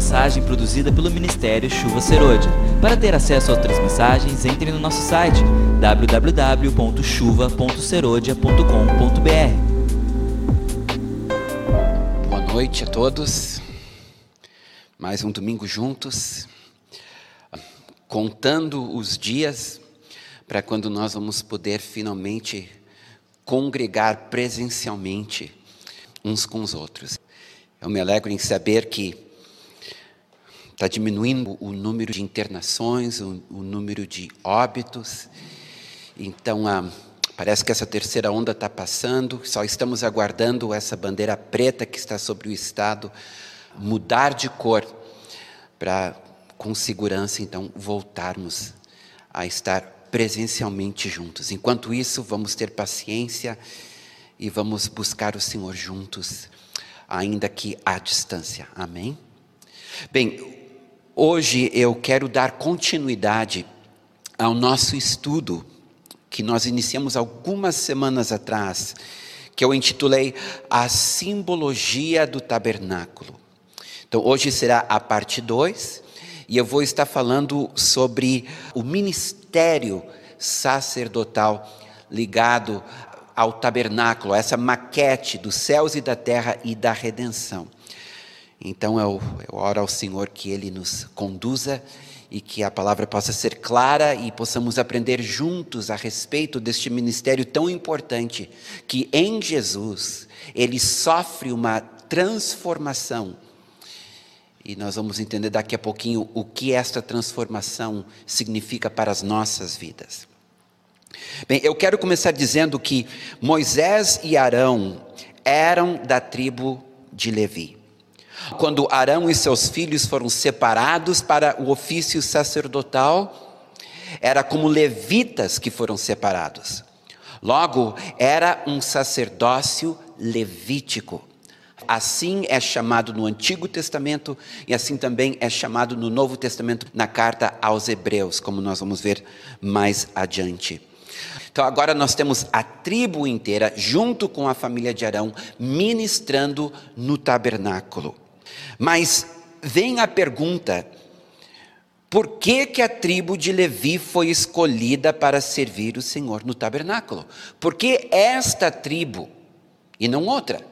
mensagem produzida pelo Ministério Chuva Serôdia. Para ter acesso a outras mensagens, entre no nosso site www.chuva.serodia.com.br. Boa noite a todos. Mais um domingo juntos, contando os dias para quando nós vamos poder finalmente congregar presencialmente uns com os outros. Eu me alegro em saber que está diminuindo o número de internações, o, o número de óbitos. Então, ah, parece que essa terceira onda está passando, só estamos aguardando essa bandeira preta que está sobre o Estado mudar de cor para, com segurança, então, voltarmos a estar presencialmente juntos. Enquanto isso, vamos ter paciência e vamos buscar o Senhor juntos ainda que à distância. Amém? Bem, hoje eu quero dar continuidade ao nosso estudo que nós iniciamos algumas semanas atrás, que eu intitulei A Simbologia do Tabernáculo. Então, hoje será a parte 2, e eu vou estar falando sobre o ministério sacerdotal ligado ao tabernáculo, essa maquete dos céus e da terra e da redenção. Então eu, eu oro ao Senhor que Ele nos conduza e que a palavra possa ser clara e possamos aprender juntos a respeito deste ministério tão importante, que em Jesus ele sofre uma transformação. E nós vamos entender daqui a pouquinho o que esta transformação significa para as nossas vidas. Bem, eu quero começar dizendo que Moisés e Arão eram da tribo de Levi. Quando Arão e seus filhos foram separados para o ofício sacerdotal, era como levitas que foram separados. Logo, era um sacerdócio levítico. Assim é chamado no Antigo Testamento e assim também é chamado no Novo Testamento, na carta aos Hebreus, como nós vamos ver mais adiante. Então agora nós temos a tribo inteira, junto com a família de Arão, ministrando no tabernáculo. Mas vem a pergunta: por que, que a tribo de Levi foi escolhida para servir o Senhor no tabernáculo? Por que esta tribo e não outra?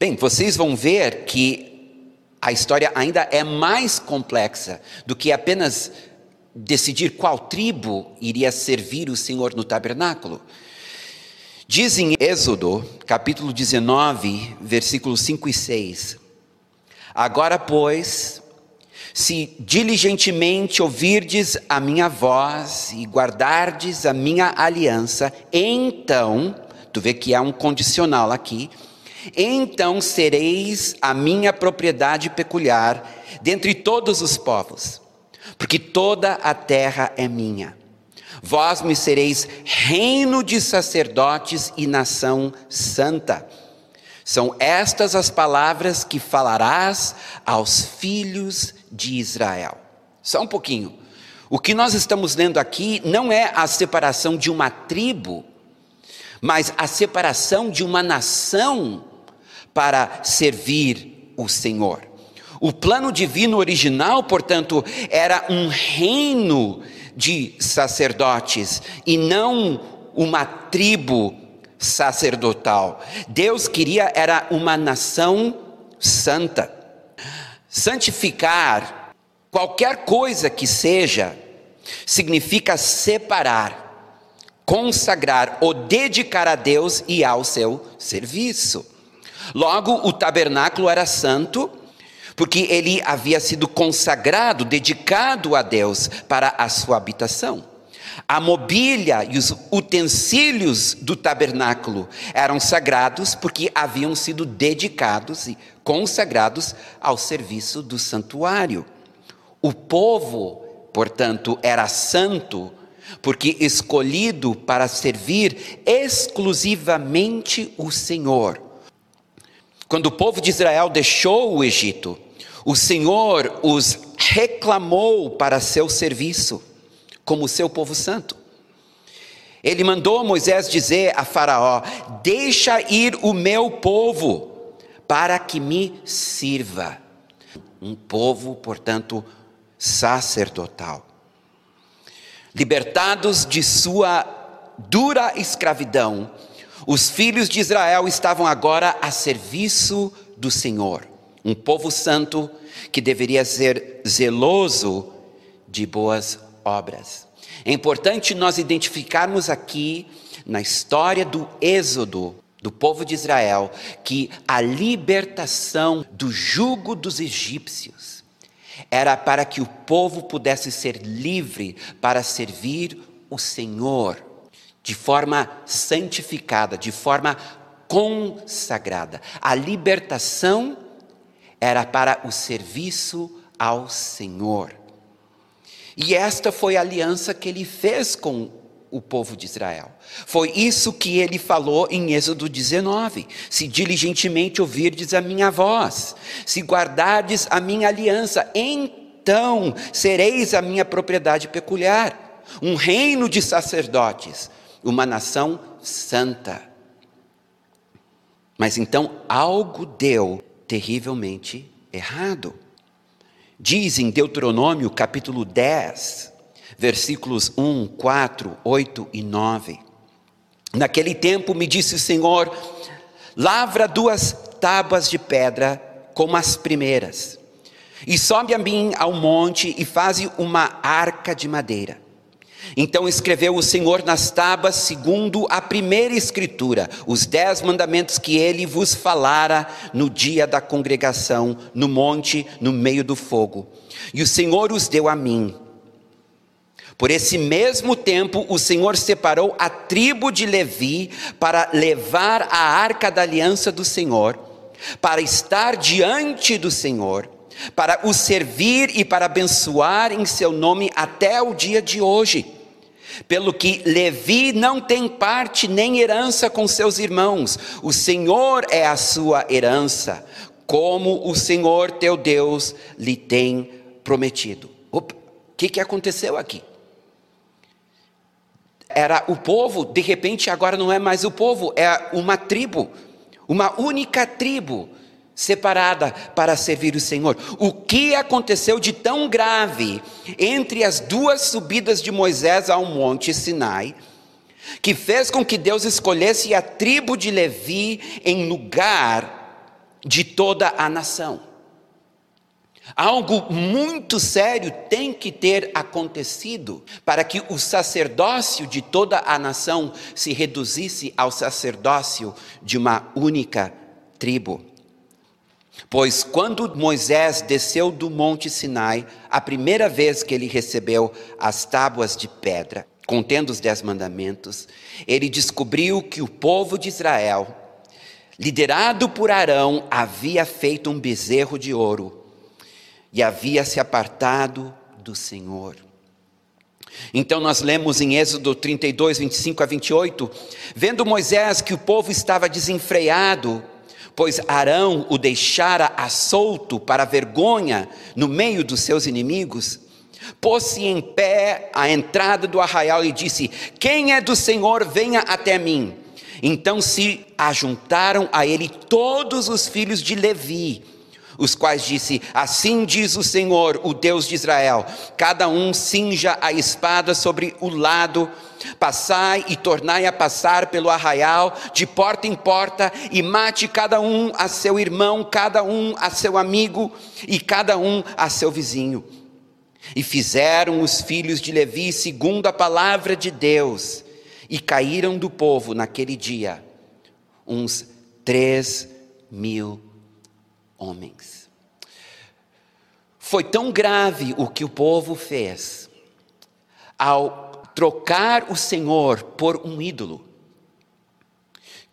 Bem, vocês vão ver que a história ainda é mais complexa do que apenas decidir qual tribo iria servir o Senhor no tabernáculo. Diz em Êxodo, capítulo 19, versículos 5 e 6: Agora, pois, se diligentemente ouvirdes a minha voz e guardardes a minha aliança, então, tu vê que há um condicional aqui, então sereis a minha propriedade peculiar dentre todos os povos porque toda a terra é minha. Vós me sereis reino de sacerdotes e nação santa. São estas as palavras que falarás aos filhos de Israel. Só um pouquinho. O que nós estamos lendo aqui não é a separação de uma tribo, mas a separação de uma nação para servir o Senhor. O plano divino original, portanto, era um reino de sacerdotes e não uma tribo sacerdotal. Deus queria era uma nação santa. Santificar qualquer coisa que seja significa separar, consagrar ou dedicar a Deus e ao seu serviço. Logo, o tabernáculo era santo porque ele havia sido consagrado, dedicado a Deus para a sua habitação. A mobília e os utensílios do tabernáculo eram sagrados porque haviam sido dedicados e consagrados ao serviço do santuário. O povo, portanto, era santo porque escolhido para servir exclusivamente o Senhor. Quando o povo de Israel deixou o Egito, o Senhor os reclamou para seu serviço, como seu povo santo. Ele mandou Moisés dizer a Faraó: Deixa ir o meu povo, para que me sirva. um povo, portanto, sacerdotal. Libertados de sua dura escravidão, os filhos de Israel estavam agora a serviço do Senhor, um povo santo que deveria ser zeloso de boas obras. É importante nós identificarmos aqui, na história do Êxodo, do povo de Israel, que a libertação do jugo dos egípcios era para que o povo pudesse ser livre para servir o Senhor de forma santificada, de forma consagrada. A libertação era para o serviço ao Senhor. E esta foi a aliança que ele fez com o povo de Israel. Foi isso que ele falou em Êxodo 19: Se diligentemente ouvirdes a minha voz, se guardardes a minha aliança, então sereis a minha propriedade peculiar, um reino de sacerdotes, uma nação santa. Mas então algo deu terrivelmente errado. Diz em Deuteronômio capítulo 10, versículos 1, 4, 8 e 9. Naquele tempo me disse o Senhor: lavra duas tábuas de pedra como as primeiras, e sobe a mim ao monte e faze uma arca de madeira. Então escreveu o Senhor nas tábuas, segundo a primeira escritura, os dez mandamentos que ele vos falara no dia da congregação, no monte, no meio do fogo. E o Senhor os deu a mim. Por esse mesmo tempo, o Senhor separou a tribo de Levi para levar a arca da aliança do Senhor, para estar diante do Senhor para o servir e para abençoar em seu nome até o dia de hoje. Pelo que Levi não tem parte nem herança com seus irmãos, o Senhor é a sua herança, como o Senhor teu Deus lhe tem prometido. O que, que aconteceu aqui? Era o povo, de repente agora não é mais o povo, é uma tribo, uma única tribo separada para servir o Senhor. O que aconteceu de tão grave entre as duas subidas de Moisés ao monte Sinai, que fez com que Deus escolhesse a tribo de Levi em lugar de toda a nação? Algo muito sério tem que ter acontecido para que o sacerdócio de toda a nação se reduzisse ao sacerdócio de uma única tribo. Pois quando Moisés desceu do monte Sinai, a primeira vez que ele recebeu as tábuas de pedra, contendo os dez mandamentos, ele descobriu que o povo de Israel, liderado por Arão, havia feito um bezerro de ouro e havia se apartado do Senhor. Então nós lemos em Êxodo 32, 25 a 28, vendo Moisés que o povo estava desenfreado, pois Arão o deixara a solto para vergonha no meio dos seus inimigos, pôs-se em pé à entrada do arraial e disse: Quem é do Senhor, venha até mim. Então se ajuntaram a ele todos os filhos de Levi, os quais disse: Assim diz o Senhor, o Deus de Israel: cada um cinja a espada sobre o lado Passai e tornai a passar pelo arraial, de porta em porta, e mate cada um a seu irmão, cada um a seu amigo, e cada um a seu vizinho. E fizeram os filhos de Levi segundo a palavra de Deus, e caíram do povo naquele dia uns três mil homens. Foi tão grave o que o povo fez, ao trocar o Senhor por um ídolo,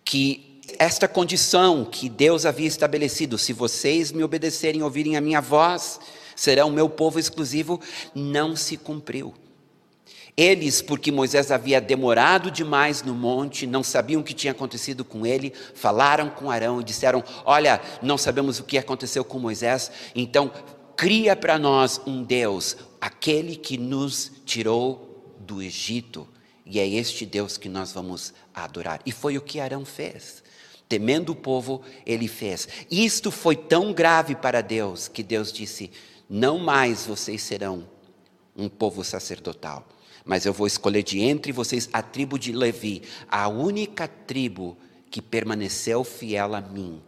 que esta condição que Deus havia estabelecido, se vocês me obedecerem e ouvirem a minha voz, serão meu povo exclusivo, não se cumpriu. Eles, porque Moisés havia demorado demais no monte, não sabiam o que tinha acontecido com ele, falaram com Arão e disseram: Olha, não sabemos o que aconteceu com Moisés, então cria para nós um Deus, aquele que nos tirou do Egito, e é este Deus que nós vamos adorar. E foi o que Arão fez. Temendo o povo, ele fez. Isto foi tão grave para Deus que Deus disse: Não mais vocês serão um povo sacerdotal, mas eu vou escolher de entre vocês a tribo de Levi, a única tribo que permaneceu fiel a mim,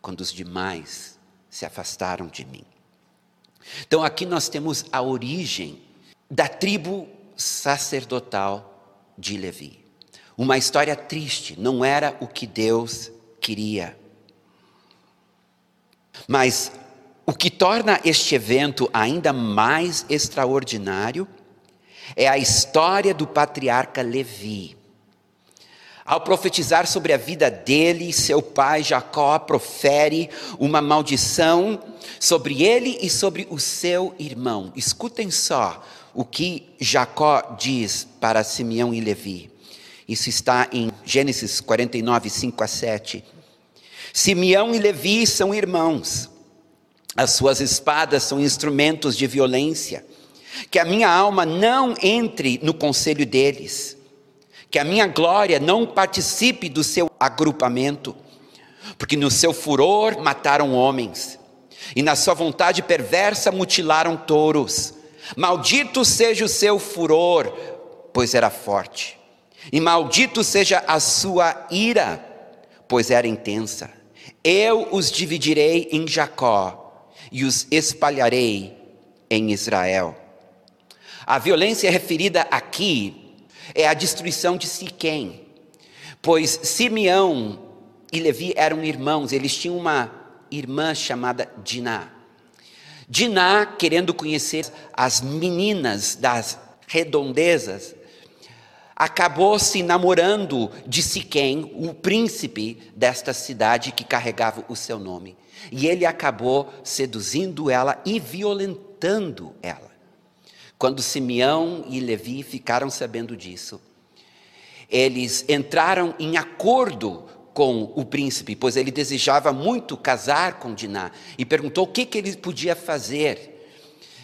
quando os demais se afastaram de mim. Então aqui nós temos a origem da tribo sacerdotal de Levi. Uma história triste, não era o que Deus queria. Mas o que torna este evento ainda mais extraordinário é a história do patriarca Levi. Ao profetizar sobre a vida dele, seu pai Jacó profere uma maldição sobre ele e sobre o seu irmão. Escutem só o que Jacó diz para Simeão e Levi. Isso está em Gênesis 49, 5 a 7. Simeão e Levi são irmãos, as suas espadas são instrumentos de violência. Que a minha alma não entre no conselho deles, que a minha glória não participe do seu agrupamento, porque no seu furor mataram homens, e na sua vontade perversa mutilaram touros. Maldito seja o seu furor, pois era forte, e maldito seja a sua ira, pois era intensa. Eu os dividirei em Jacó e os espalharei em Israel. A violência referida aqui é a destruição de Siquém, pois Simeão e Levi eram irmãos, eles tinham uma irmã chamada Diná. Diná, querendo conhecer as meninas das redondezas, acabou se namorando de Siquém, o príncipe desta cidade que carregava o seu nome. E ele acabou seduzindo ela e violentando ela. Quando Simeão e Levi ficaram sabendo disso, eles entraram em acordo com o príncipe, pois ele desejava muito casar com Diná, e perguntou o que, que ele podia fazer.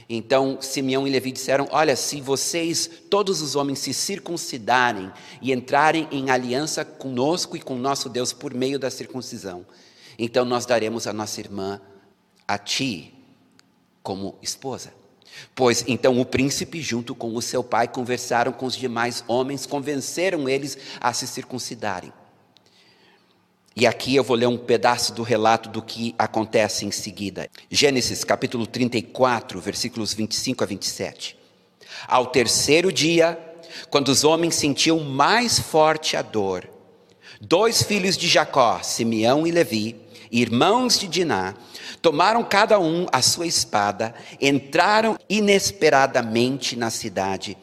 Então Simeão e Levi disseram: Olha, se vocês, todos os homens, se circuncidarem e entrarem em aliança conosco e com nosso Deus por meio da circuncisão, então nós daremos a nossa irmã a ti como esposa. Pois então o príncipe, junto com o seu pai, conversaram com os demais homens, convenceram eles a se circuncidarem. E aqui eu vou ler um pedaço do relato do que acontece em seguida. Gênesis capítulo 34, versículos 25 a 27. Ao terceiro dia, quando os homens sentiam mais forte a dor, dois filhos de Jacó, Simeão e Levi, irmãos de Diná, tomaram cada um a sua espada, entraram inesperadamente na cidade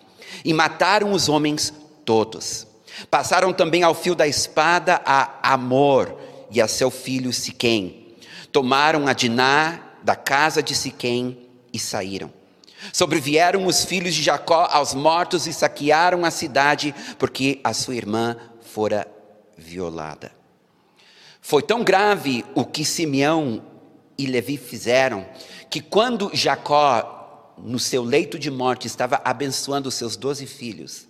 e mataram os homens todos. Passaram também ao fio da espada a Amor e a seu filho Siquém. Tomaram a Diná da casa de Siquém e saíram. Sobrevieram os filhos de Jacó aos mortos e saquearam a cidade, porque a sua irmã fora violada. Foi tão grave o que Simeão e Levi fizeram, que quando Jacó, no seu leito de morte, estava abençoando os seus doze filhos,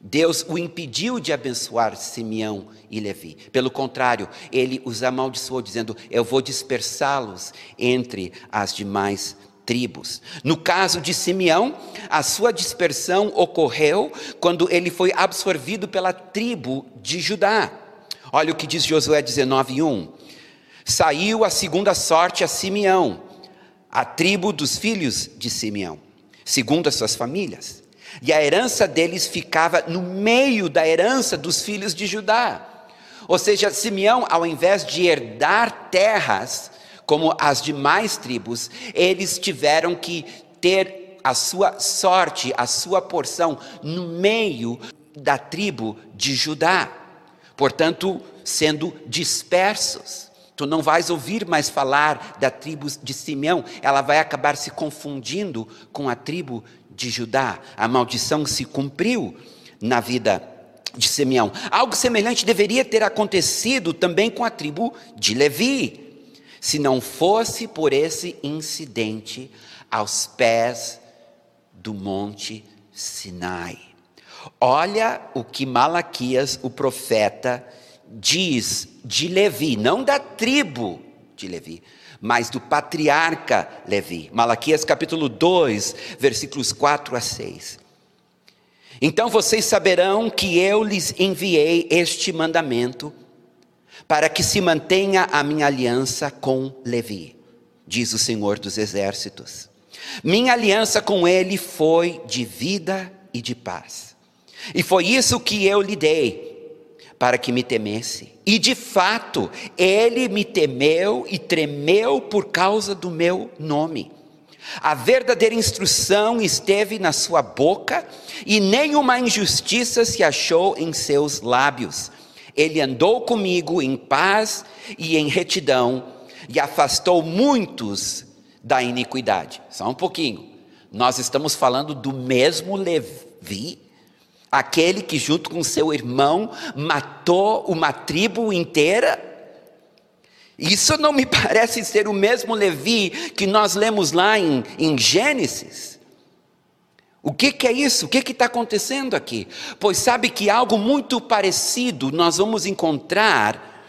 Deus o impediu de abençoar Simeão e Levi. Pelo contrário, ele os amaldiçoou, dizendo: Eu vou dispersá-los entre as demais tribos. No caso de Simeão, a sua dispersão ocorreu quando ele foi absorvido pela tribo de Judá. Olha o que diz Josué 19:1. Saiu a segunda sorte a Simeão, a tribo dos filhos de Simeão, segundo as suas famílias. E a herança deles ficava no meio da herança dos filhos de Judá. Ou seja, Simeão, ao invés de herdar terras, como as demais tribos, eles tiveram que ter a sua sorte, a sua porção no meio da tribo de Judá. Portanto, sendo dispersos. Tu não vais ouvir mais falar da tribo de Simeão, ela vai acabar se confundindo com a tribo de Judá. A maldição se cumpriu na vida de Simeão. Algo semelhante deveria ter acontecido também com a tribo de Levi, se não fosse por esse incidente aos pés do monte Sinai. Olha o que Malaquias, o profeta, diz de Levi, não da tribo de Levi, mas do patriarca Levi. Malaquias capítulo 2, versículos 4 a 6. Então vocês saberão que eu lhes enviei este mandamento para que se mantenha a minha aliança com Levi, diz o Senhor dos Exércitos. Minha aliança com ele foi de vida e de paz. E foi isso que eu lhe dei, para que me temesse. E de fato, ele me temeu e tremeu por causa do meu nome. A verdadeira instrução esteve na sua boca, e nenhuma injustiça se achou em seus lábios. Ele andou comigo em paz e em retidão, e afastou muitos da iniquidade. Só um pouquinho. Nós estamos falando do mesmo Levi, aquele que, junto com seu irmão, matou uma tribo inteira. Isso não me parece ser o mesmo Levi que nós lemos lá em, em Gênesis. O que, que, é isso? O que está acontecendo aqui? Pois sabe que algo muito parecido nós vamos encontrar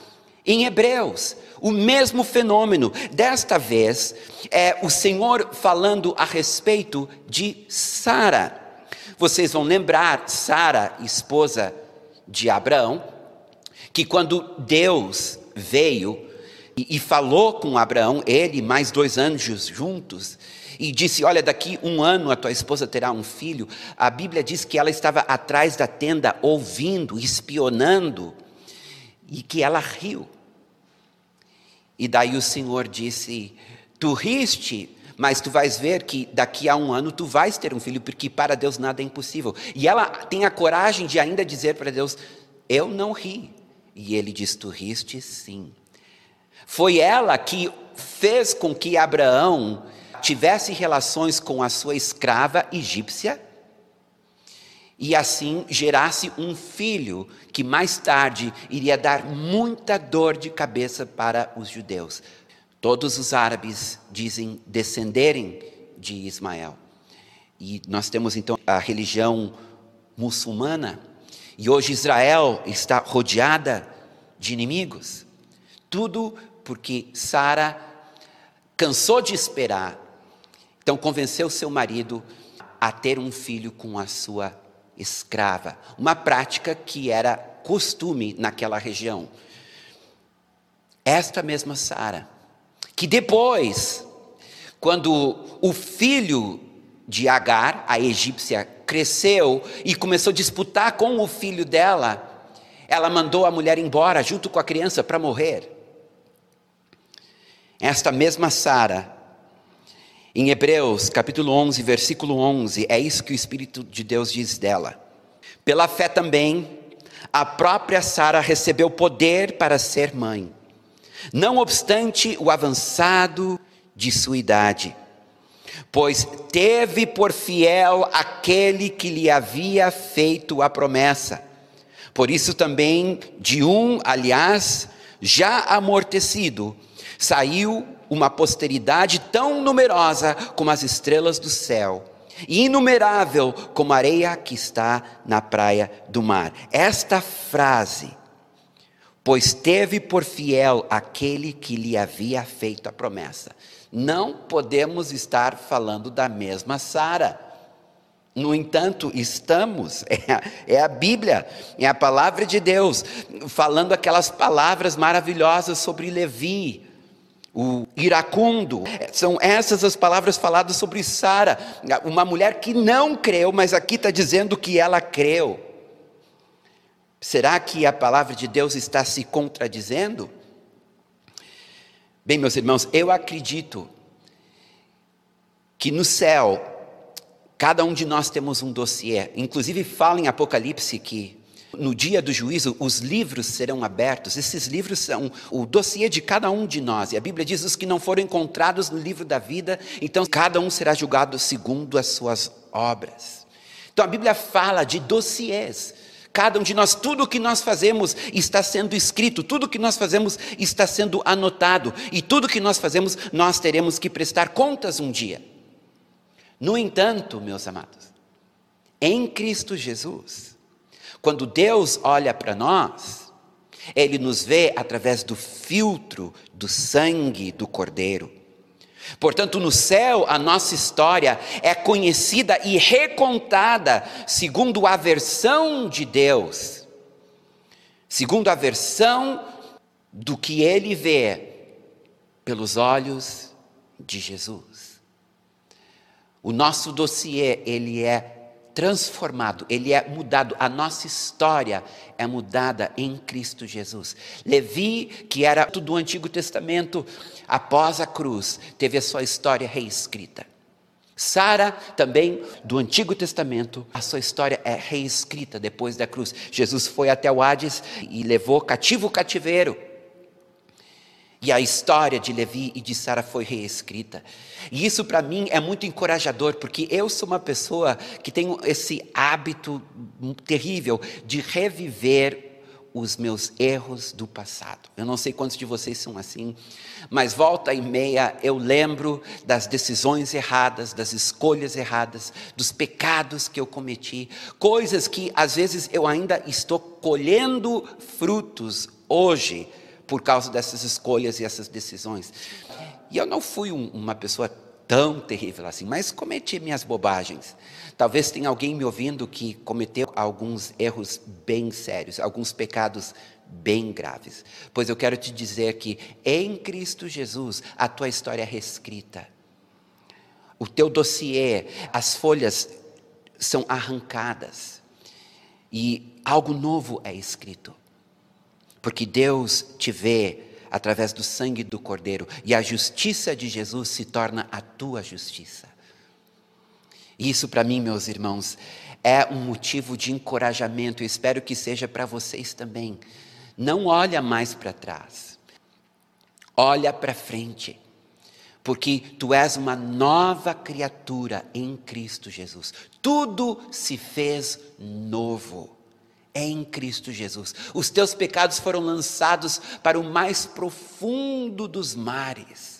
em Hebreus o mesmo fenômeno. Desta vez, é o Senhor falando a respeito de Sara. Vocês vão lembrar, Sara, esposa de Abraão, que quando Deus veio e, e falou com Abraão, ele mais dois anjos juntos, e disse: Olha, daqui um ano a tua esposa terá um filho. A Bíblia diz que ela estava atrás da tenda, ouvindo, espionando, e que ela riu. E daí o Senhor disse: Tu riste, mas tu vais ver que daqui a um ano tu vais ter um filho, porque para Deus nada é impossível. E ela tem a coragem de ainda dizer para Deus: Eu não ri. E ele diz: Tu riste sim. Foi ela que fez com que Abraão tivesse relações com a sua escrava egípcia e assim gerasse um filho que mais tarde iria dar muita dor de cabeça para os judeus. Todos os árabes dizem descenderem de Ismael. E nós temos então a religião muçulmana, e hoje Israel está rodeada de inimigos. Tudo porque Sara cansou de esperar, então convenceu seu marido a ter um filho com a sua escrava, uma prática que era costume naquela região. Esta mesma Sara, que depois, quando o filho de Agar, a egípcia, cresceu e começou a disputar com o filho dela, ela mandou a mulher embora junto com a criança para morrer. Esta mesma Sara em Hebreus, capítulo 11, versículo 11, é isso que o Espírito de Deus diz dela. Pela fé também, a própria Sara recebeu poder para ser mãe, não obstante o avançado de sua idade, pois teve por fiel aquele que lhe havia feito a promessa. Por isso também, de um, aliás, já amortecido, saiu uma posteridade tão numerosa como as estrelas do céu, e inumerável como a areia que está na praia do mar. Esta frase, pois teve por fiel aquele que lhe havia feito a promessa. Não podemos estar falando da mesma Sara. No entanto, estamos, é a, é a, Bíblia, é a palavra de Deus, falando aquelas palavras maravilhosas sobre Levi, o iracundo. São essas as palavras faladas sobre Sara, uma mulher que não creu, mas aqui está dizendo que ela creu. Será que a palavra de Deus está se contradizendo? Bem, meus irmãos, eu acredito que no céu, cada um de nós temos um dossiê. Inclusive, fala em Apocalipse que no dia do juízo, os livros serão abertos. Esses livros são o dossiê de cada um de nós. E a Bíblia diz: os que não foram encontrados no livro da vida, então cada um será julgado segundo as suas obras. Então a Bíblia fala de dossiês. Cada um de nós, tudo o que nós fazemos está sendo escrito, tudo o que nós fazemos está sendo anotado, e tudo o que nós fazemos nós teremos que prestar contas um dia. No entanto, meus amados, em Cristo Jesus, quando Deus olha para nós, Ele nos vê através do filtro do sangue do Cordeiro. Portanto, no céu, a nossa história é conhecida e recontada segundo a versão de Deus, segundo a versão do que ele vê pelos olhos de Jesus. O nosso dossiê, ele é transformado, ele é mudado, a nossa história é mudada em Cristo Jesus. Levi, que era do Antigo Testamento, após a cruz, teve a sua história reescrita. Sara, também do Antigo Testamento, a sua história é reescrita depois da cruz. Jesus foi até o Hades e levou cativo o cativeiro. E a história de Levi e de Sara foi reescrita. E isso para mim é muito encorajador, porque eu sou uma pessoa que tenho esse hábito terrível de reviver os meus erros do passado. Eu não sei quantos de vocês são assim, mas volta e meia eu lembro das decisões erradas, das escolhas erradas, dos pecados que eu cometi, coisas que às vezes eu ainda estou colhendo frutos hoje por causa dessas escolhas e essas decisões. E eu não fui um, uma pessoa tão terrível assim, mas cometi minhas bobagens. Talvez tenha alguém me ouvindo que cometeu alguns erros bem sérios, alguns pecados bem graves. Pois eu quero te dizer que em Cristo Jesus a tua história é reescrita. O teu dossiê, as folhas são arrancadas e algo novo é escrito. Porque Deus te vê através do sangue do Cordeiro e a justiça de Jesus se torna a tua justiça. Isso para mim, meus irmãos, é um motivo de encorajamento, eu espero que seja para vocês também. Não olha mais para trás. Olha para frente. Porque tu és uma nova criatura em Cristo Jesus. Tudo se fez novo em Cristo Jesus. Os teus pecados foram lançados para o mais profundo dos mares.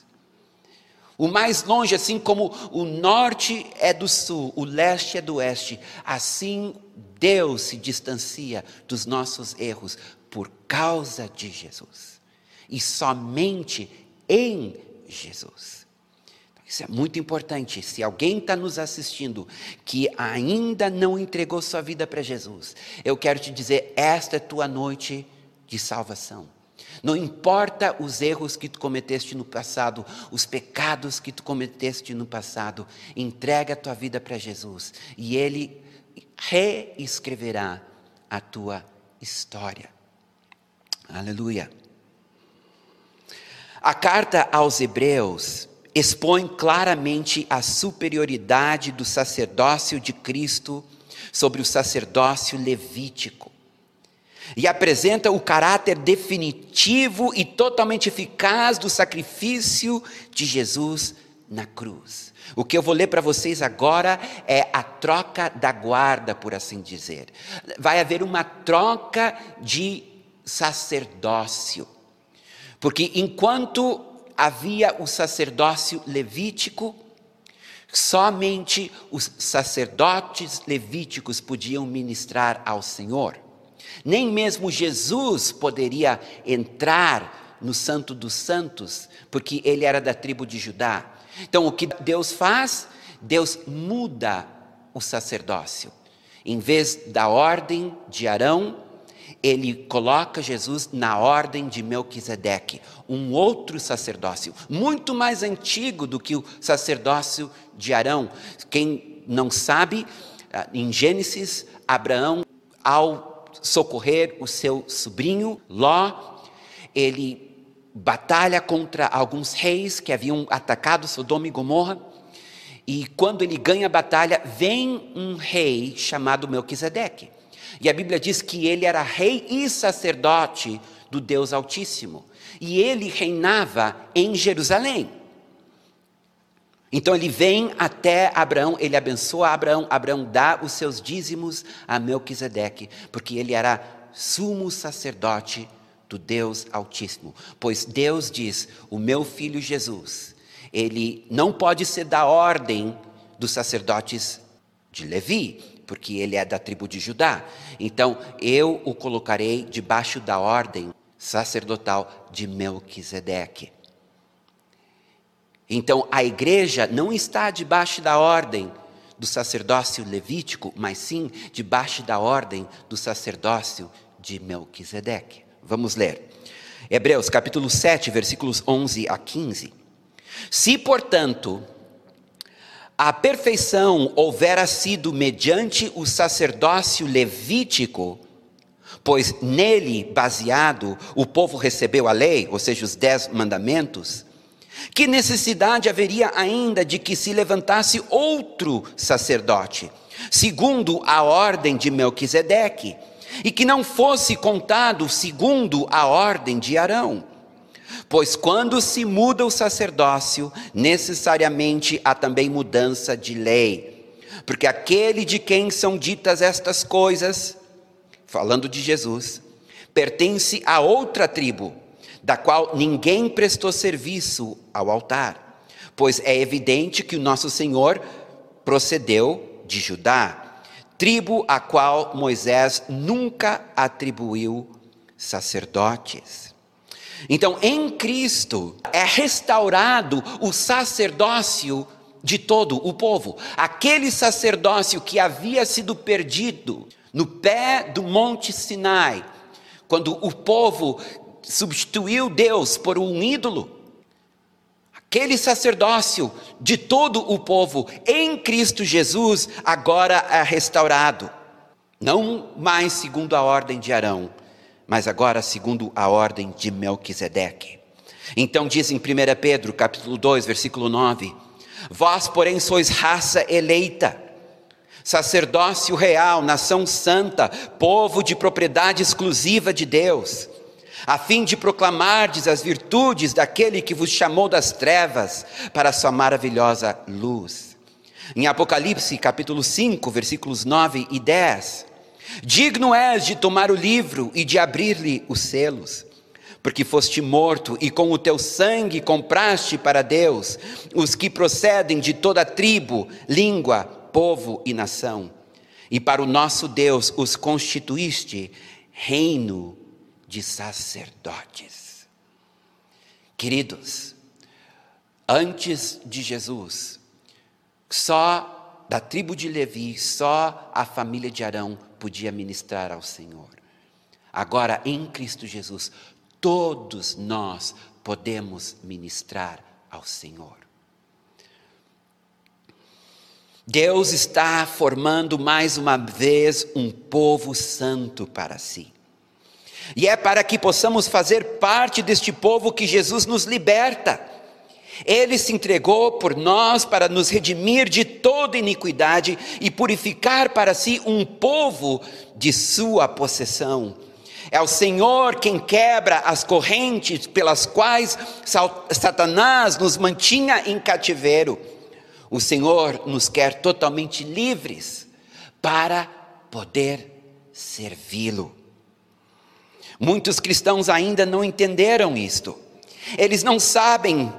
O mais longe, assim como o norte é do sul, o leste é do oeste, assim Deus se distancia dos nossos erros por causa de Jesus. E somente em Jesus. Isso é muito importante. Se alguém está nos assistindo que ainda não entregou sua vida para Jesus, eu quero te dizer: esta é tua noite de salvação. Não importa os erros que tu cometeste no passado, os pecados que tu cometeste no passado, entrega a tua vida para Jesus e Ele reescreverá a tua história. Aleluia. A carta aos Hebreus expõe claramente a superioridade do sacerdócio de Cristo sobre o sacerdócio levítico. E apresenta o caráter definitivo e totalmente eficaz do sacrifício de Jesus na cruz. O que eu vou ler para vocês agora é a troca da guarda, por assim dizer. Vai haver uma troca de sacerdócio. Porque enquanto havia o sacerdócio levítico, somente os sacerdotes levíticos podiam ministrar ao Senhor. Nem mesmo Jesus poderia entrar no Santo dos Santos, porque ele era da tribo de Judá. Então, o que Deus faz? Deus muda o sacerdócio. Em vez da ordem de Arão, ele coloca Jesus na ordem de Melquisedeque, um outro sacerdócio, muito mais antigo do que o sacerdócio de Arão. Quem não sabe, ah, em Gênesis, Abraão, ao socorrer o seu sobrinho Ló, ele batalha contra alguns reis que haviam atacado Sodoma e Gomorra. E quando ele ganha a batalha, vem um rei chamado Melquisedeque. E a Bíblia diz que ele era rei e sacerdote do Deus Altíssimo. E ele reinava em Jerusalém. Então ele vem até Abraão, ele abençoa Abraão, Abraão dá os seus dízimos a Melquisedeque, porque ele era sumo sacerdote do Deus Altíssimo. Pois Deus diz: "O meu filho Jesus, ele não pode ser da ordem dos sacerdotes de Levi, porque ele é da tribo de Judá. Então, eu o colocarei debaixo da ordem sacerdotal de Melquisedeque. Então, a igreja não está debaixo da ordem do sacerdócio levítico, mas sim debaixo da ordem do sacerdócio de Melquisedeque. Vamos ler. Hebreus capítulo 7, versículos 11 a 15. Se, portanto, a perfeição houvera sido mediante o sacerdócio levítico, pois nele baseado o povo recebeu a lei, ou seja, os dez mandamentos, que necessidade haveria ainda de que se levantasse outro sacerdote, segundo a ordem de Melquisedeque, e que não fosse contado segundo a ordem de Arão? Pois quando se muda o sacerdócio, necessariamente há também mudança de lei. Porque aquele de quem são ditas estas coisas, falando de Jesus, pertence a outra tribo da qual ninguém prestou serviço ao altar, pois é evidente que o nosso Senhor procedeu de Judá, tribo a qual Moisés nunca atribuiu sacerdotes. Então, em Cristo é restaurado o sacerdócio de todo o povo, aquele sacerdócio que havia sido perdido no pé do Monte Sinai, quando o povo substituiu Deus por um ídolo. Aquele sacerdócio de todo o povo em Cristo Jesus agora é restaurado. Não mais segundo a ordem de Arão, mas agora segundo a ordem de Melquisedeque. Então diz em 1 Pedro, capítulo 2, versículo 9: Vós, porém, sois raça eleita, sacerdócio real, nação santa, povo de propriedade exclusiva de Deus a fim de proclamardes as virtudes daquele que vos chamou das trevas para a sua maravilhosa luz. Em Apocalipse, capítulo 5, versículos 9 e 10, digno és de tomar o livro e de abrir-lhe os selos, porque foste morto e com o teu sangue compraste para Deus os que procedem de toda tribo, língua, povo e nação. E para o nosso Deus os constituíste reino de sacerdotes. Queridos, antes de Jesus, só da tribo de Levi, só a família de Arão podia ministrar ao Senhor. Agora, em Cristo Jesus, todos nós podemos ministrar ao Senhor. Deus está formando mais uma vez um povo santo para si. E é para que possamos fazer parte deste povo que Jesus nos liberta. Ele se entregou por nós para nos redimir de toda iniquidade e purificar para si um povo de sua possessão. É o Senhor quem quebra as correntes pelas quais Satanás nos mantinha em cativeiro. O Senhor nos quer totalmente livres para poder servi-lo. Muitos cristãos ainda não entenderam isto. Eles não sabem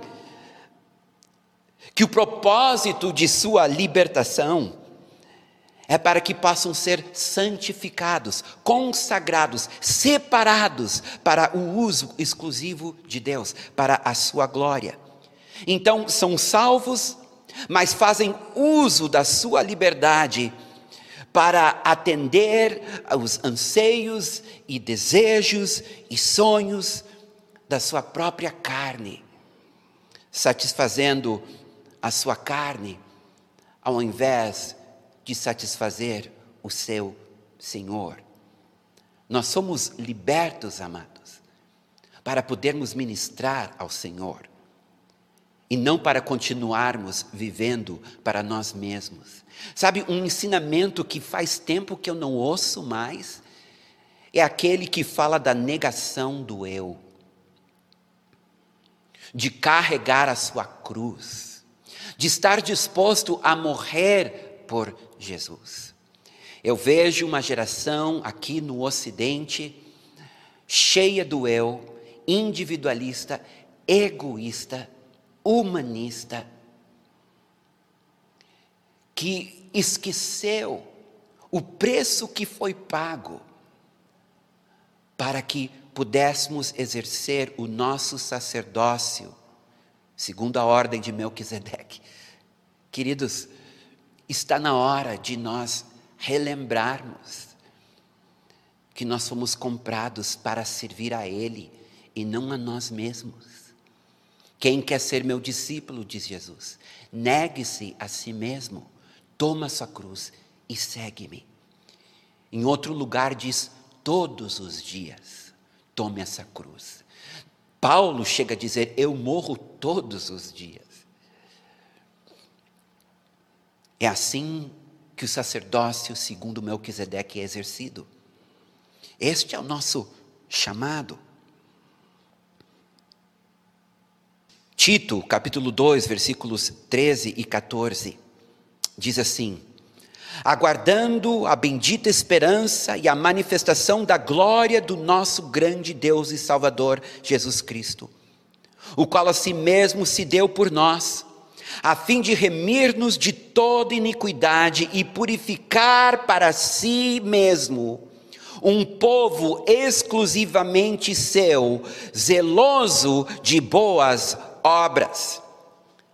que o propósito de sua libertação é para que possam ser santificados, consagrados, separados para o uso exclusivo de Deus, para a sua glória. Então, são salvos, mas fazem uso da sua liberdade para atender aos anseios e desejos e sonhos da sua própria carne, satisfazendo a sua carne, ao invés de satisfazer o seu Senhor. Nós somos libertos, amados, para podermos ministrar ao Senhor e não para continuarmos vivendo para nós mesmos. Sabe, um ensinamento que faz tempo que eu não ouço mais é aquele que fala da negação do eu, de carregar a sua cruz, de estar disposto a morrer por Jesus. Eu vejo uma geração aqui no Ocidente cheia do eu, individualista, egoísta, humanista que esqueceu o preço que foi pago para que pudéssemos exercer o nosso sacerdócio, segundo a ordem de Melquisedeque. Queridos, está na hora de nós relembrarmos que nós fomos comprados para servir a Ele e não a nós mesmos. Quem quer ser meu discípulo, diz Jesus, negue-se a si mesmo, toma sua cruz e segue-me. Em outro lugar diz: todos os dias, tome essa cruz. Paulo chega a dizer: Eu morro todos os dias. É assim que o sacerdócio, segundo Melquisedeque, é exercido. Este é o nosso chamado. Tito, capítulo 2, versículos 13 e 14, diz assim: Aguardando a bendita esperança e a manifestação da glória do nosso grande Deus e Salvador, Jesus Cristo, o qual a si mesmo se deu por nós, a fim de remir-nos de toda iniquidade e purificar para si mesmo um povo exclusivamente seu, zeloso de boas obras.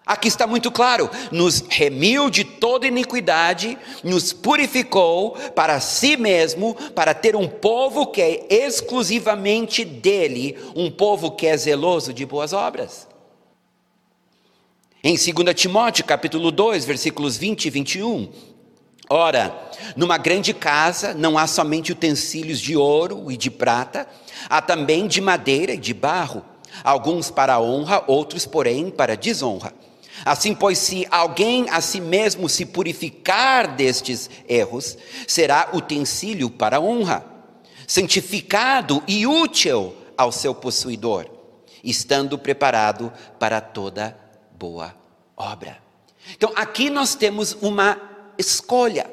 Aqui está muito claro: nos remiu de toda iniquidade, nos purificou para si mesmo, para ter um povo que é exclusivamente dele, um povo que é zeloso de boas obras. Em 2 Timóteo, capítulo 2, versículos 20 e 21, Ora, numa grande casa não há somente utensílios de ouro e de prata, há também de madeira e de barro, alguns para honra, outros, porém, para desonra. Assim, pois, se alguém a si mesmo se purificar destes erros, será utensílio para honra, santificado e útil ao seu possuidor, estando preparado para toda boa obra. Então, aqui nós temos uma escolha.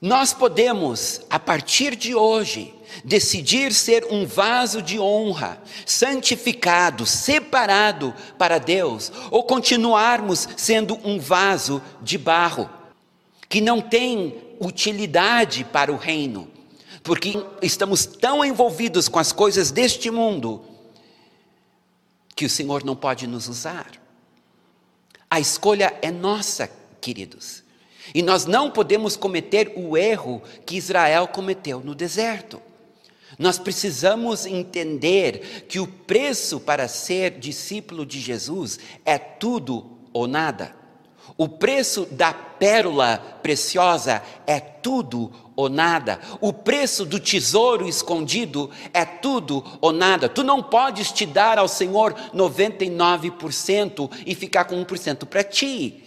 Nós podemos, a partir de hoje, decidir ser um vaso de honra, santificado, separado para Deus, ou continuarmos sendo um vaso de barro, que não tem utilidade para o reino, porque estamos tão envolvidos com as coisas deste mundo, que o Senhor não pode nos usar. A escolha é nossa, queridos. E nós não podemos cometer o erro que Israel cometeu no deserto. Nós precisamos entender que o preço para ser discípulo de Jesus é tudo ou nada. O preço da pérola preciosa é tudo ou nada. O preço do tesouro escondido é tudo ou nada. Tu não podes te dar ao Senhor 99% e ficar com 1% para ti.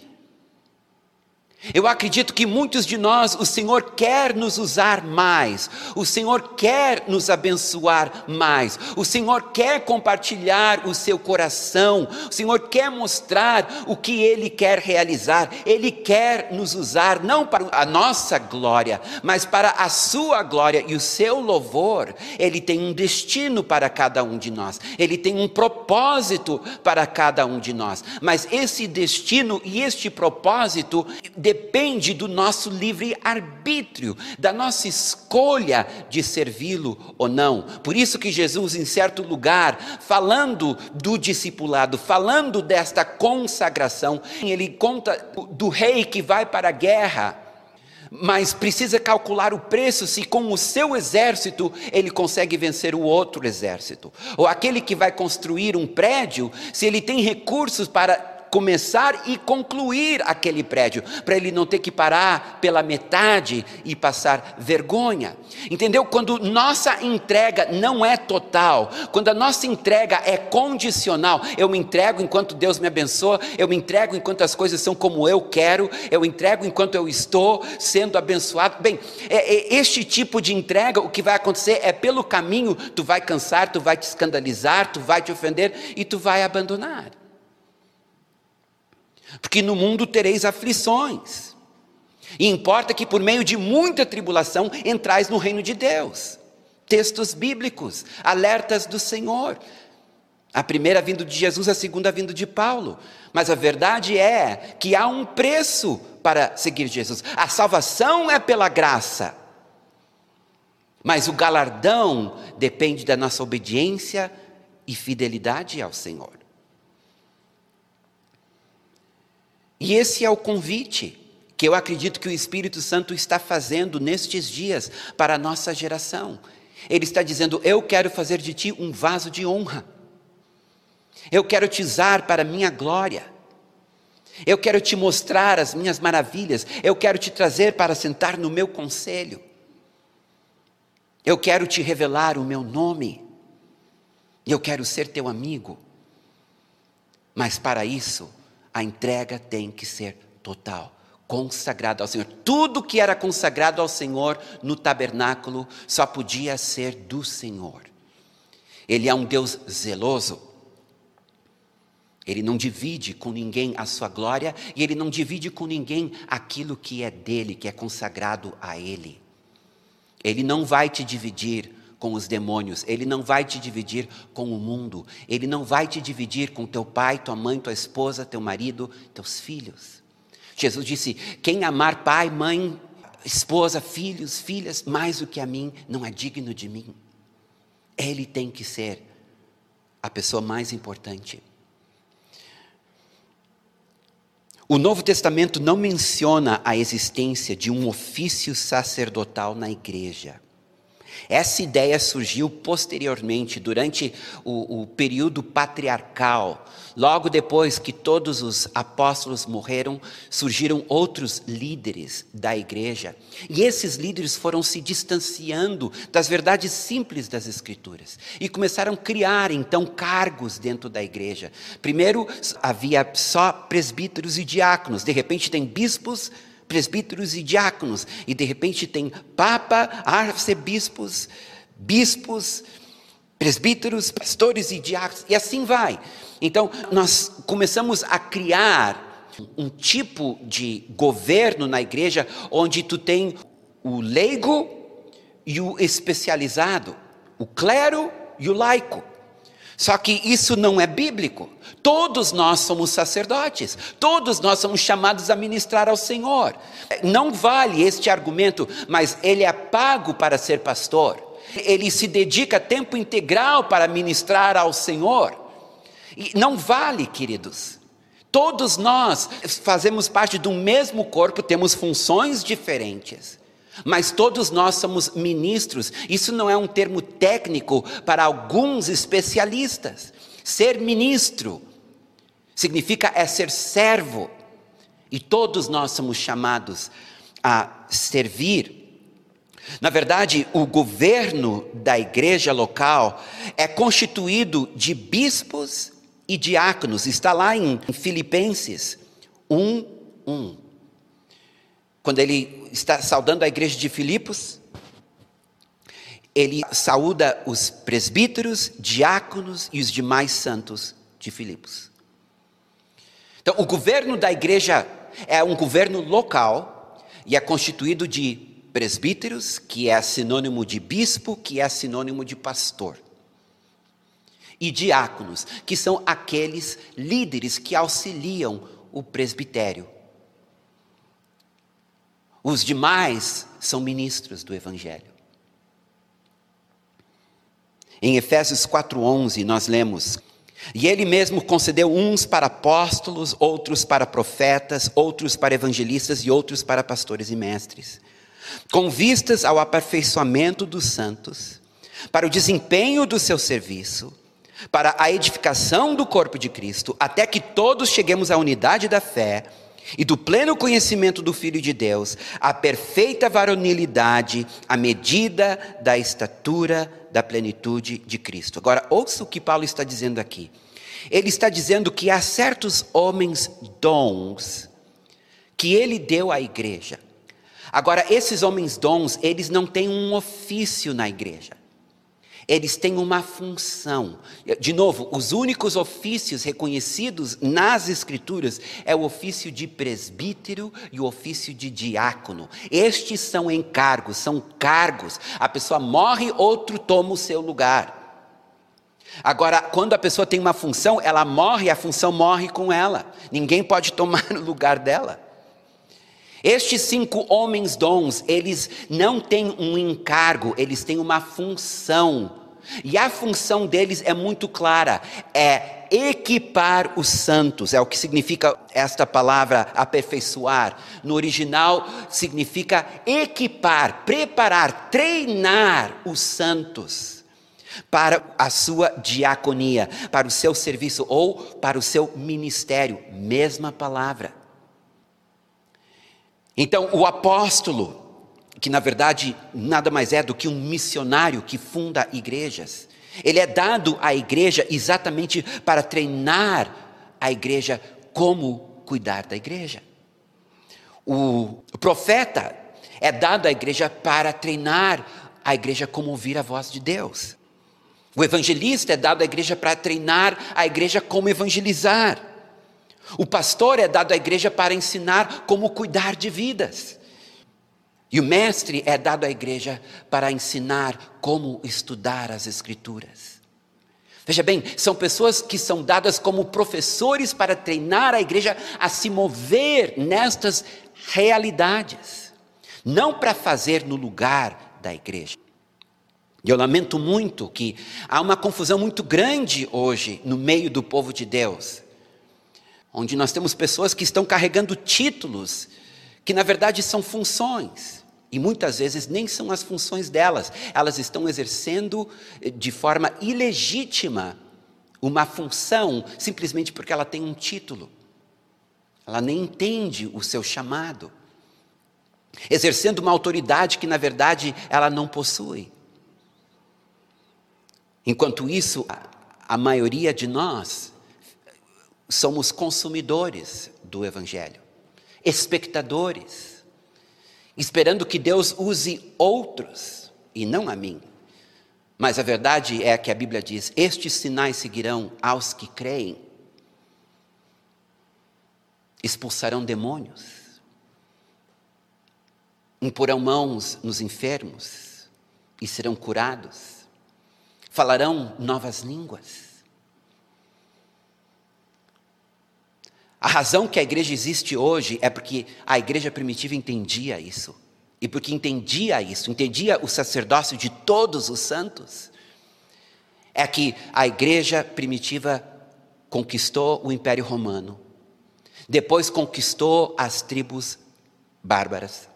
Eu acredito que muitos de nós, o Senhor quer nos usar mais, o Senhor quer nos abençoar mais, o Senhor quer compartilhar o seu coração, o Senhor quer mostrar o que Ele quer realizar, Ele quer nos usar não para a nossa glória, mas para a Sua glória e o seu louvor. Ele tem um destino para cada um de nós, Ele tem um propósito para cada um de nós, mas esse destino e este propósito depende do nosso livre-arbítrio, da nossa escolha de servi-lo ou não. Por isso que Jesus, em certo lugar, falando do discipulado, falando desta consagração, ele conta do rei que vai para a guerra mas precisa calcular o preço se com o seu exército ele consegue vencer o outro exército. Ou aquele que vai construir um prédio, se ele tem recursos para começar e concluir aquele prédio, para ele não ter que parar pela metade e passar vergonha. Entendeu? Quando nossa entrega não é total, quando a nossa entrega é condicional, eu me entrego enquanto Deus me abençoa, eu me entrego enquanto as coisas são como eu quero, eu entrego enquanto eu estou sendo abençoado. Bem, é, é este tipo de entrega, o que vai acontecer é pelo caminho, tu vai cansar, tu vai te escandalizar, tu vai te ofender e tu vai abandonar. Porque no mundo tereis aflições. E importa que por meio de muita tribulação entrais no reino de Deus. Textos bíblicos, alertas do Senhor. A primeira vindo de Jesus, a segunda vindo de Paulo. Mas a verdade é que há um preço para seguir Jesus. A salvação é pela graça. Mas o galardão depende da nossa obediência e fidelidade ao Senhor. E esse é o convite que eu acredito que o Espírito Santo está fazendo nestes dias para a nossa geração. Ele está dizendo: Eu quero fazer de ti um vaso de honra. Eu quero te usar para a minha glória. Eu quero te mostrar as minhas maravilhas. Eu quero te trazer para sentar no meu conselho. Eu quero te revelar o meu nome. Eu quero ser teu amigo. Mas para isso, a entrega tem que ser total, consagrada ao Senhor. Tudo que era consagrado ao Senhor no tabernáculo só podia ser do Senhor. Ele é um Deus zeloso. Ele não divide com ninguém a sua glória e ele não divide com ninguém aquilo que é dele, que é consagrado a ele. Ele não vai te dividir com os demônios, ele não vai te dividir com o mundo, ele não vai te dividir com teu pai, tua mãe, tua esposa, teu marido, teus filhos. Jesus disse: quem amar pai, mãe, esposa, filhos, filhas, mais do que a mim, não é digno de mim. Ele tem que ser a pessoa mais importante. O Novo Testamento não menciona a existência de um ofício sacerdotal na igreja. Essa ideia surgiu posteriormente, durante o, o, período patriarcal. Logo depois que todos os apóstolos morreram, surgiram outros líderes da igreja. E esses líderes foram se distanciando das verdades simples das Escrituras e começaram a criar então cargos dentro da igreja. Primeiro havia só presbíteros e diáconos, de repente tem bispos presbíteros e diáconos, e de repente tem papa, arcebispos, bispos, presbíteros, pastores e diáconos, e assim vai. Então, nós começamos a criar um tipo de governo na igreja onde tu tem o leigo e o especializado, o clero e o laico. Só que isso não é bíblico. Todos nós somos sacerdotes, todos nós somos chamados a ministrar ao Senhor. Não vale este argumento, mas ele é pago para ser pastor. Ele se dedica tempo integral para ministrar ao Senhor. E não vale, queridos. Todos nós fazemos parte do mesmo corpo, temos funções diferentes. Mas todos nós somos ministros. Isso não é um termo técnico para alguns especialistas. Ser ministro significa é ser servo. E todos nós somos chamados a servir. Na verdade, o governo da igreja local é constituído de bispos e diáconos. Está lá em Filipenses 1, 1 quando ele está saudando a igreja de Filipos, ele saúda os presbíteros, diáconos e os demais santos de Filipos. Então, o governo da igreja é um governo local e é constituído de presbíteros, que é sinônimo de bispo, que é sinônimo de pastor. E diáconos, que são aqueles líderes que auxiliam o presbitério. Os demais são ministros do Evangelho. Em Efésios 4,11 nós lemos: E ele mesmo concedeu uns para apóstolos, outros para profetas, outros para evangelistas e outros para pastores e mestres, com vistas ao aperfeiçoamento dos santos, para o desempenho do seu serviço, para a edificação do corpo de Cristo, até que todos cheguemos à unidade da fé e do pleno conhecimento do Filho de Deus, a perfeita varonilidade, a medida da estatura da plenitude de Cristo. Agora, ouça o que Paulo está dizendo aqui. Ele está dizendo que há certos homens dons que ele deu à igreja. Agora, esses homens dons, eles não têm um ofício na igreja eles têm uma função. De novo, os únicos ofícios reconhecidos nas Escrituras é o ofício de presbítero e o ofício de diácono. Estes são encargos, são cargos. A pessoa morre, outro toma o seu lugar. Agora, quando a pessoa tem uma função, ela morre, a função morre com ela. Ninguém pode tomar o lugar dela. Estes cinco homens dons, eles não têm um encargo, eles têm uma função. E a função deles é muito clara: é equipar os santos, é o que significa esta palavra aperfeiçoar. No original, significa equipar, preparar, treinar os santos para a sua diaconia, para o seu serviço ou para o seu ministério. Mesma palavra. Então, o apóstolo, que na verdade nada mais é do que um missionário que funda igrejas, ele é dado à igreja exatamente para treinar a igreja como cuidar da igreja. O profeta é dado à igreja para treinar a igreja como ouvir a voz de Deus. O evangelista é dado à igreja para treinar a igreja como evangelizar. O pastor é dado à igreja para ensinar como cuidar de vidas. E o mestre é dado à igreja para ensinar como estudar as Escrituras. Veja bem, são pessoas que são dadas como professores para treinar a igreja a se mover nestas realidades, não para fazer no lugar da igreja. E eu lamento muito que há uma confusão muito grande hoje no meio do povo de Deus onde nós temos pessoas que estão carregando títulos que na verdade são funções. E muitas vezes nem são as funções delas, elas estão exercendo eh, de forma ilegítima uma função simplesmente porque ela tem um título. Ela nem entende o seu chamado. Exercendo uma autoridade que na verdade ela não possui. Enquanto isso, a maioria de nós somos consumidores do Evangelho, espectadores, esperando que Deus use outros e não a mim. Mas a verdade é que a Bíblia diz: estes sinais seguirão aos que creem, expulsarão demônios, imporão mãos nos enfermos e serão curados, falarão novas línguas A razão que a igreja existe hoje é porque a igreja primitiva entendia isso. E porque entendia isso, entendia o sacerdócio de todos os santos, é que a igreja primitiva conquistou o Império Romano, depois conquistou as tribos bárbaras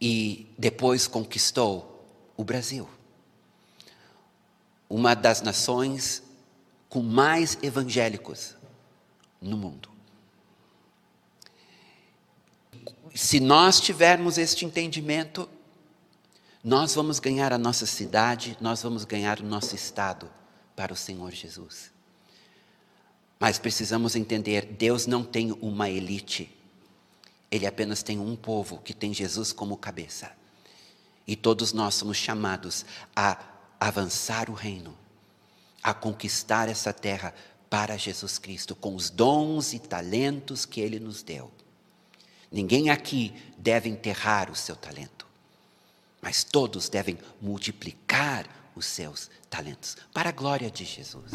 e depois conquistou o Brasil. Uma das nações com mais evangélicos no mundo. Se nós tivermos este entendimento, nós vamos ganhar a nossa cidade, nós vamos ganhar o nosso estado para o Senhor Jesus. Mas precisamos entender: Deus não tem uma elite, Ele apenas tem um povo que tem Jesus como cabeça. E todos nós somos chamados a avançar o reino, a conquistar essa terra para Jesus Cristo, com os dons e talentos que Ele nos deu. Ninguém aqui deve enterrar o seu talento, mas todos devem multiplicar os seus talentos, para a glória de Jesus.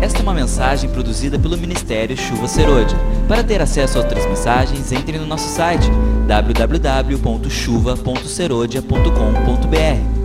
Esta é uma mensagem produzida pelo Ministério Chuva Serôdia. Para ter acesso a outras mensagens, entre no nosso site www.chuva.serodia.com.br